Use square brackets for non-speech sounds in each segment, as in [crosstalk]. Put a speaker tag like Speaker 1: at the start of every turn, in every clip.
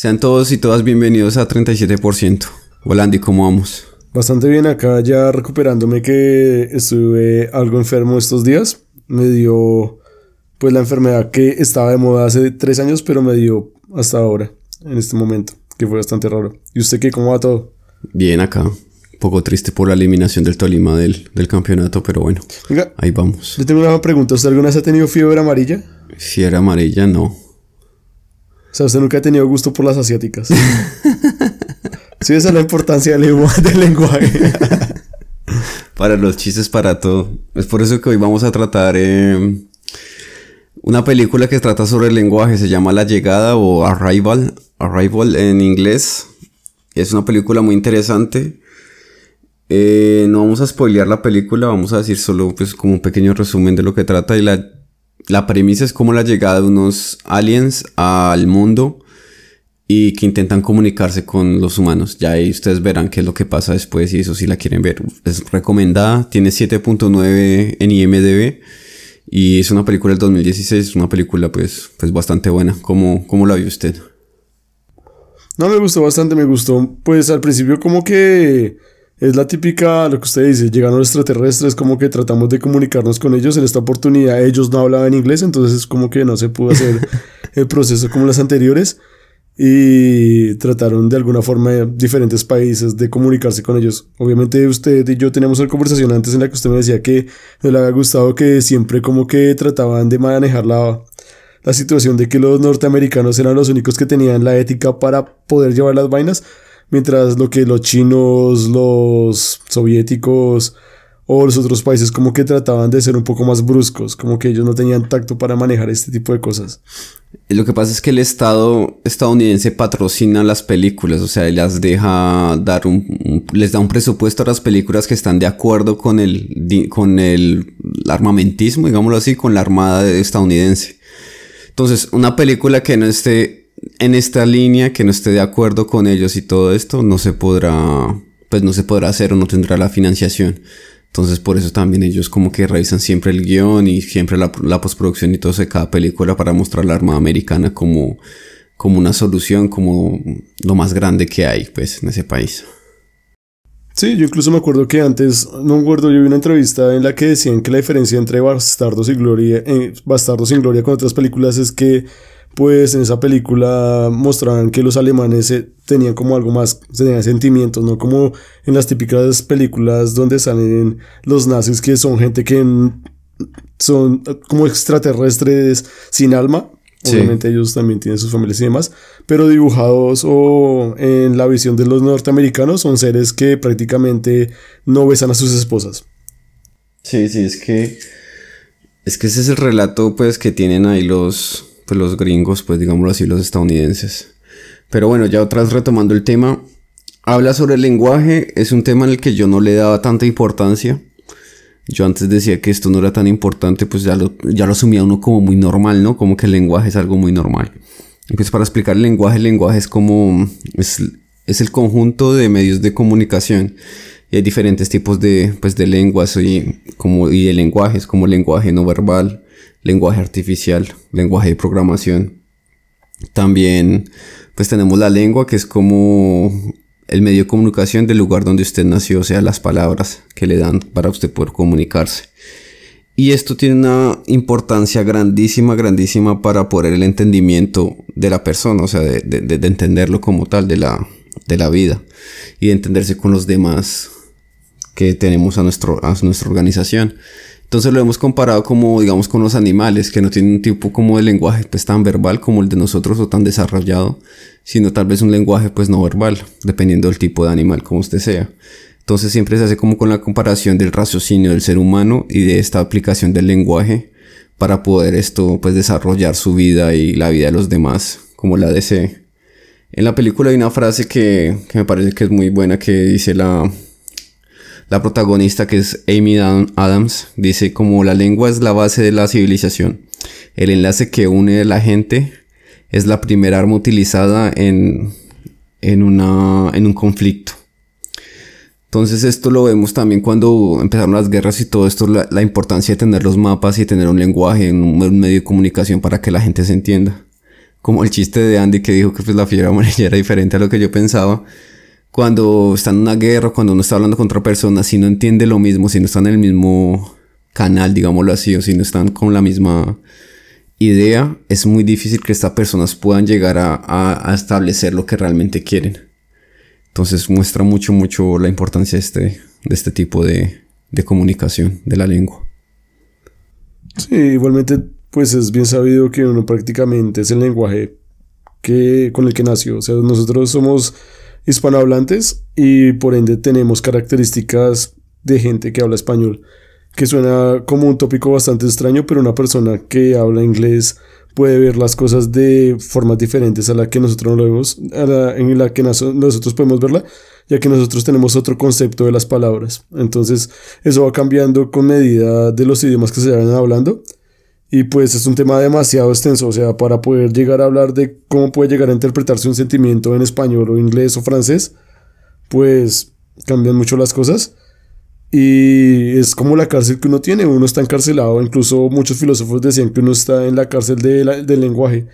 Speaker 1: Sean todos y todas bienvenidos a 37%. Hola Andy, ¿cómo vamos?
Speaker 2: Bastante bien acá, ya recuperándome que estuve algo enfermo estos días. Me dio pues la enfermedad que estaba de moda hace tres años, pero me dio hasta ahora, en este momento, que fue bastante raro. ¿Y usted qué? ¿Cómo va todo?
Speaker 1: Bien acá. Un poco triste por la eliminación del Tolima del, del campeonato, pero bueno,
Speaker 2: Venga,
Speaker 1: ahí vamos.
Speaker 2: le tengo una pregunta. ¿Usted alguna vez ha tenido fiebre amarilla?
Speaker 1: Fiebre amarilla, no.
Speaker 2: O sea, usted nunca ha tenido gusto por las asiáticas. [laughs] sí, esa es la importancia del, lengu- del lenguaje.
Speaker 1: Para los chistes, para todo. Es por eso que hoy vamos a tratar eh, una película que trata sobre el lenguaje. Se llama La Llegada o Arrival. Arrival en inglés. Es una película muy interesante. Eh, no vamos a spoilear la película, vamos a decir solo pues como un pequeño resumen de lo que trata. Y la, la premisa es como la llegada de unos aliens al mundo y que intentan comunicarse con los humanos. Ya ahí ustedes verán qué es lo que pasa después y eso si la quieren ver. Es recomendada, tiene 7.9 en IMDB y es una película del 2016, es una película pues, pues bastante buena. ¿Cómo, cómo la vio usted?
Speaker 2: No, me gustó bastante, me gustó. Pues al principio como que es la típica, lo que usted dice, llegaron los extraterrestres, como que tratamos de comunicarnos con ellos. En esta oportunidad ellos no hablaban inglés, entonces es como que no se pudo hacer [laughs] el proceso como las anteriores. Y trataron de alguna forma diferentes países de comunicarse con ellos. Obviamente usted y yo teníamos una conversación antes en la que usted me decía que no le había gustado que siempre como que trataban de manejar la, la situación de que los norteamericanos eran los únicos que tenían la ética para poder llevar las vainas, mientras lo que los chinos, los soviéticos o los otros países como que trataban de ser un poco más bruscos, como que ellos no tenían tacto para manejar este tipo de cosas.
Speaker 1: Lo que pasa es que el Estado estadounidense patrocina las películas, o sea, las deja dar un, un- les da un presupuesto a las películas que están de acuerdo con el, con el armamentismo, digámoslo así, con la armada estadounidense. Entonces, una película que no esté en esta línea, que no esté de acuerdo con ellos y todo esto, no se podrá, pues no se podrá hacer o no tendrá la financiación. Entonces, por eso también ellos como que revisan siempre el guion y siempre la, la postproducción y todo eso de cada película para mostrar la Armada Americana como, como una solución, como lo más grande que hay, pues, en ese país.
Speaker 2: Sí, yo incluso me acuerdo que antes, no me acuerdo, yo vi una entrevista en la que decían que la diferencia entre Bastardos y Gloria, eh, Bastardos sin Gloria con otras películas es que, pues en esa película mostraban que los alemanes eh, tenían como algo más, tenían sentimientos, no como en las típicas películas donde salen los nazis que son gente que son eh, como extraterrestres sin alma.
Speaker 1: Sí.
Speaker 2: Obviamente ellos también tienen sus familias y demás, pero dibujados o en la visión de los norteamericanos son seres que prácticamente no besan a sus esposas.
Speaker 1: Sí, sí, es que es que ese es el relato pues que tienen ahí los pues los gringos, pues digámoslo así, los estadounidenses. Pero bueno, ya otra vez retomando el tema, habla sobre el lenguaje, es un tema en el que yo no le daba tanta importancia. Yo antes decía que esto no era tan importante, pues ya lo, ya lo asumía uno como muy normal, ¿no? Como que el lenguaje es algo muy normal. Y pues para explicar el lenguaje, el lenguaje es como, es, es el conjunto de medios de comunicación. Y hay diferentes tipos de, pues, de lenguas y, como, y de lenguajes, como lenguaje no verbal, lenguaje artificial, lenguaje de programación. También, pues tenemos la lengua, que es como el medio de comunicación del lugar donde usted nació, o sea, las palabras que le dan para usted poder comunicarse. Y esto tiene una importancia grandísima, grandísima para poder el entendimiento de la persona, o sea, de, de- de- de entenderlo como tal, de la, de la vida, y de entenderse con los demás que tenemos a, nuestro, a nuestra organización. Entonces lo hemos comparado como, digamos, con los animales, que no tienen un tipo como de lenguaje pues tan verbal como el de nosotros o tan desarrollado, sino tal vez un lenguaje pues no verbal, dependiendo del tipo de animal como usted sea. Entonces siempre se hace como con la comparación del raciocinio del ser humano y de esta aplicación del lenguaje para poder esto pues desarrollar su vida y la vida de los demás como la desee. En la película hay una frase que, que me parece que es muy buena que dice la, la protagonista que es Amy Adam- Adams dice como la lengua es la base de la civilización. El enlace que une a la gente es la primera arma utilizada en, en, una, en un conflicto. Entonces esto lo vemos también cuando empezaron las guerras y todo esto, la, la importancia de tener los mapas y tener un lenguaje, un, un medio de comunicación para que la gente se entienda. como el chiste de Andy que dijo que pues la fiebre amarilla era diferente a lo que yo pensaba. Cuando está en una guerra, cuando uno está hablando con otra persona, si no entiende lo mismo, si no están en el mismo canal, digámoslo así, o si no están con la misma idea, es muy difícil que estas personas puedan llegar a, establecer lo que realmente quieren. Entonces muestra mucho, mucho la importancia de este, de este tipo de, de comunicación de la lengua.
Speaker 2: Sí, igualmente, pues es bien sabido que uno prácticamente es el lenguaje que, con el que nació. O sea, nosotros somos hispanohablantes y por ende tenemos características de gente que habla español que suena como un tópico bastante extraño, pero una persona que habla inglés puede ver las cosas de formas diferentes a la que nosotros lo vemos, la, que nosotros podemos verla, ya que nosotros tenemos otro concepto de las palabras. Entonces, eso va cambiando con medida de los idiomas que se vayan hablando. Y pues es un tema demasiado extenso, o sea, para poder llegar a hablar de cómo puede llegar a interpretarse un sentimiento en español o inglés o francés, pues cambian mucho las cosas. Y es como la cárcel que uno tiene, uno está encarcelado, incluso muchos filósofos decían que uno está en la cárcel del lenguaje,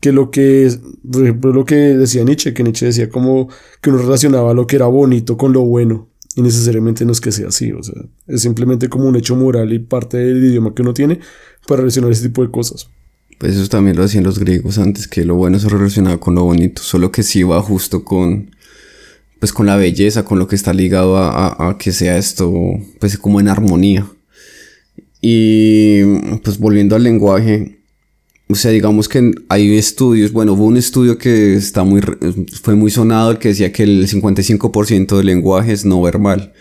Speaker 2: que lo que, por ejemplo, lo que decía Nietzsche, que Nietzsche decía como que uno relacionaba lo que era bonito con lo bueno, y necesariamente no es que sea así, o sea, es simplemente como un hecho moral y parte del idioma que uno tiene para relacionar ese tipo de cosas.
Speaker 1: Pues eso también lo hacían los griegos antes, que lo bueno se relacionaba con lo bonito, solo que sí va justo con pues con la belleza, con lo que está ligado a, que sea esto, pues como en armonía. Y pues volviendo al lenguaje, o sea, digamos que hay estudios, bueno, hubo un estudio que está muy, fue muy sonado, el que decía que el 55% del lenguaje es no verbal.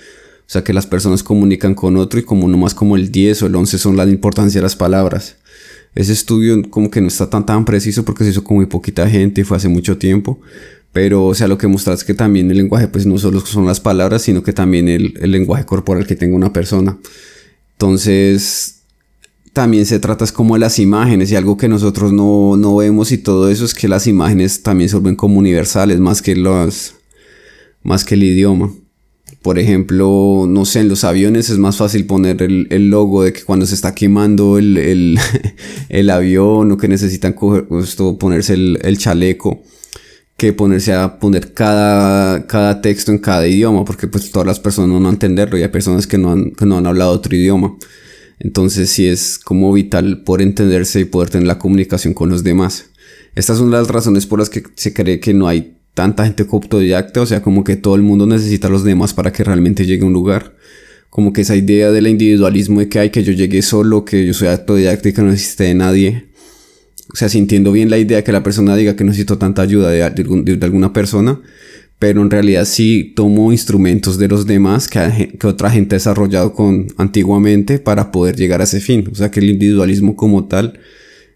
Speaker 1: Sea, que las personas comunican con otro y como no más como el 10 o el 11 son la importancia de las palabras. Ese estudio como que no está tan tan preciso porque se hizo con muy poquita gente y fue hace mucho tiempo. Pero, o sea, lo que muestra es que también el lenguaje, pues no solo son las palabras, sino que también el, el lenguaje corporal que tenga una persona. Entonces, también se trata como de las imágenes y algo que nosotros no, no, vemos y todo eso es que las imágenes también se vuelven como universales más que los, más que el idioma. Por ejemplo, no sé, en los aviones es más fácil poner el, el logo de que cuando se está quemando el, el, [laughs] el avión o que necesitan esto, ponerse el, chaleco que ponerse a poner cada, cada texto en cada idioma, porque pues todas las personas no van a entenderlo y hay personas que no han, que no han hablado otro idioma. Entonces sí es como vital poder entenderse y poder tener la comunicación con los demás. Estas son las razones por las que se cree que no hay tanta gente autodidacta, o sea, como que todo el mundo necesita a los demás para que realmente llegue a un lugar. Como que esa idea del individualismo de que hay que yo llegue solo, que yo soy autodidacta y que no de nadie, o sea, sintiendo bien la idea que la persona diga que necesito tanta ayuda de, alguna persona, pero en realidad sí tomo instrumentos de los demás que, que, otra gente ha desarrollado con, antiguamente para poder llegar a ese fin. O sea, que el individualismo como tal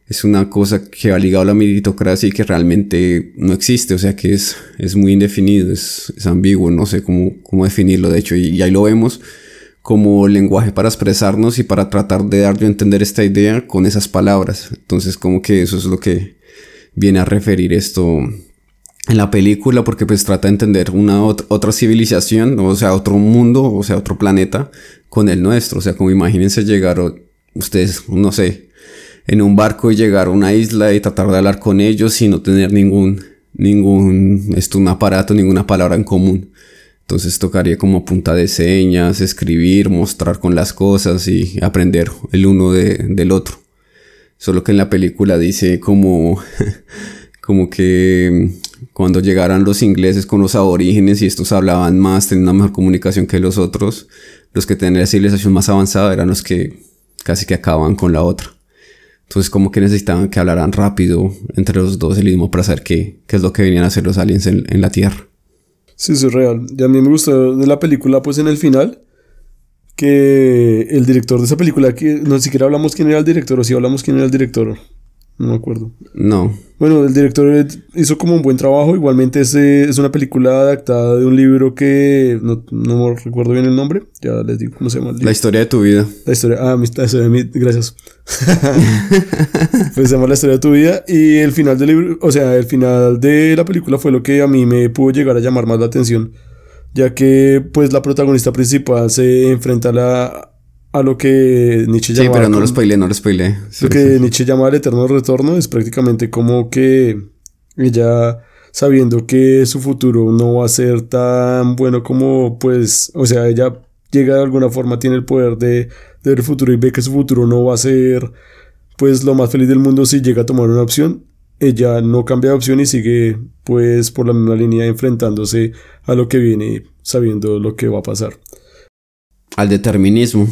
Speaker 1: es una cosa que ha ligado a la meritocracia y que realmente no existe. O sea, que es, es muy indefinido, es, es ambiguo, no sé cómo, cómo definirlo, de hecho, y, ahí lo vemos como lenguaje para expresarnos y para tratar de dar yo a entender esta idea con esas palabras. Entonces como que eso es lo que viene a referir esto en la película porque pues trata de entender una otra civilización, o sea, otro mundo, o sea, otro planeta con el nuestro. O sea, como imagínense llegar ustedes, no sé, en un barco y llegar a una isla y tratar de hablar con ellos y no tener ningún, ningún, esto, un aparato, ninguna palabra en común. Entonces tocaría como punta de señas, escribir, mostrar con las cosas y aprender el uno del otro. Solo que en la película dice como, [laughs] como que cuando llegaran los ingleses con los aborígenes y estos hablaban más, tenían una mejor comunicación que los otros, los que tenían la civilización más avanzada eran los que casi que acababan con la otra. Entonces como que necesitaban que hablaran rápido entre los dos el mismo para saber qué, qué es lo que venían a hacer los aliens en la Tierra.
Speaker 2: Sí, eso es real. Y a mí me gustó de la película, pues en el final, que el director de esa película, que no siquiera hablamos quién era el director, o si hablamos quién era el director. No me acuerdo.
Speaker 1: No.
Speaker 2: Bueno, el director hizo como un buen trabajo. Igualmente es, es una película adaptada de un libro que no, no recuerdo bien el nombre. Ya les digo cómo se llama.
Speaker 1: La historia de tu vida.
Speaker 2: La historia, ah, mi, la historia de mi, gracias. [laughs] pues se llama La historia de tu vida. Y el final del libro, o sea, el final de la película fue lo que a mí me pudo llegar a llamar más la atención. Ya que pues la protagonista principal se enfrenta a la, a lo que Nietzsche
Speaker 1: llamaba. Sí, pero no lo spoilé, no lo spoilé.
Speaker 2: lo que Nietzsche llama el eterno retorno es prácticamente como que ella sabiendo que su futuro no va a ser tan bueno como pues, o sea, ella llega de alguna forma, tiene el poder de, de ver el futuro y ve que su futuro no va a ser pues lo más feliz del mundo si llega a tomar una opción. Ella no cambia de opción y sigue pues por la misma línea enfrentándose a lo que viene sabiendo lo que va a pasar.
Speaker 1: Al determinismo.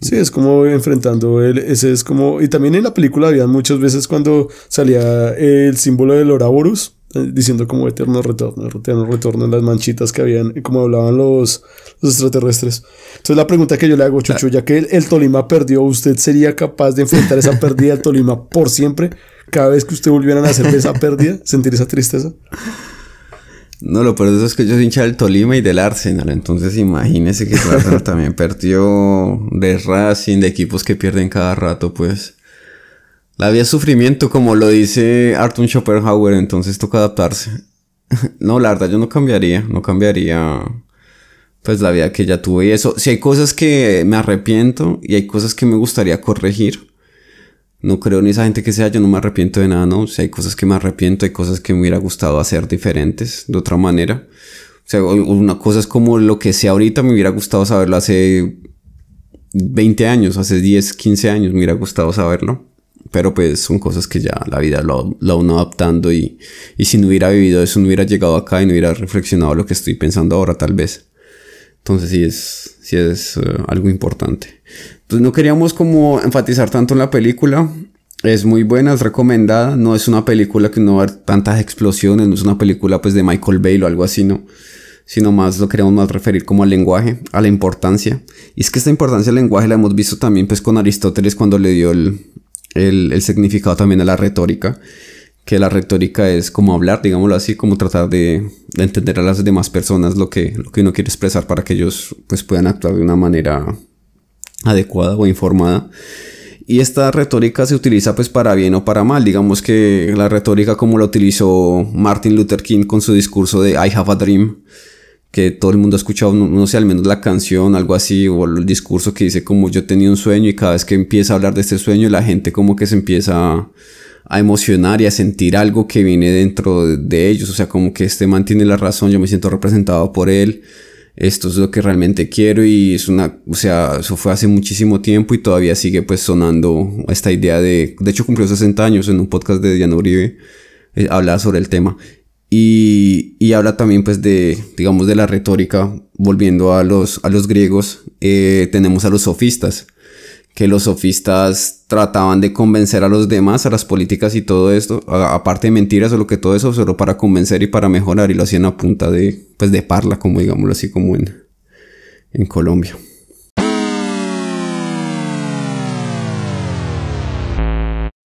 Speaker 2: Sí, es como enfrentando él, ese es como, y también en la película había muchas veces cuando salía el símbolo del Ouroboros, eh, diciendo como eterno retorno, eterno retorno en las manchitas que habían, como hablaban los, los extraterrestres. Entonces la pregunta que yo le hago, Chucho, ya que el, Tolima perdió, ¿usted sería capaz de enfrentar esa pérdida del Tolima por siempre? Cada vez que usted volviera a hacer esa pérdida, sentir esa tristeza.
Speaker 1: No, lo peor de eso es que yo soy hincha del Tolima y del Arsenal. Entonces imagínese que el Arsenal [laughs] también perdió de Racing, de equipos que pierden cada rato, pues. La vida es sufrimiento, como lo dice Arthur Schopenhauer, entonces toca adaptarse. [laughs] no, la verdad yo no cambiaría, no cambiaría pues la vida que ya tuve y eso. Si hay cosas que me arrepiento y hay cosas que me gustaría corregir. No creo en esa gente que sea, yo no me arrepiento de nada, no. Si hay cosas que me arrepiento, hay cosas que me hubiera gustado hacer diferentes, de otra manera. O sea, una cosa es como lo que sé ahorita, me hubiera gustado saberlo hace 20 años, hace 10, 15 años, me hubiera gustado saberlo. Pero pues son cosas que ya la vida lo, lo uno adaptando y, y si no hubiera vivido eso, no hubiera llegado acá y no hubiera reflexionado lo que estoy pensando ahora tal vez. Entonces sí es, sí es eh, algo importante. Entonces no queríamos como enfatizar tanto en la película. Es muy buena, es recomendada. No es una película que no va a tantas explosiones, no es una película pues de Michael Bay o algo así, ¿no? Sino más lo queremos más referir como al lenguaje, a la importancia. Y es que esta importancia del lenguaje la hemos visto también pues con Aristóteles cuando le dio el, el, significado también a la retórica, que la retórica es como hablar, digámoslo así, como tratar de, entender a las demás personas lo que, lo que uno quiere expresar para que ellos pues puedan actuar de una manera adecuada o informada. Y esta retórica se utiliza pues para bien o para mal. Digamos que la retórica como la utilizó Martin Luther King con su discurso de I have a dream, que todo el mundo ha escuchado, no, sé, al menos la canción, algo así, o el discurso que dice como yo tenía un sueño y cada vez que empieza a hablar de este sueño la gente como que se empieza a, emocionar y a sentir algo que viene dentro de, ellos, o sea, como que este man tiene la razón, yo me siento representado por él, esto es lo que realmente quiero y es una, o sea, eso fue hace muchísimo tiempo y todavía sigue pues sonando esta idea de, de hecho cumplió 60 años en un podcast de Diana Uribe, eh, hablaba sobre el tema y, y, habla también pues de, digamos, de la retórica, volviendo a los, a los griegos, eh, tenemos a los sofistas, que los sofistas trataban de convencer a los demás, a las políticas y todo esto, aparte de mentiras o lo que todo eso, solo para convencer y para mejorar, y lo hacían a punta de, pues de parla, como digámoslo así, como en, en Colombia.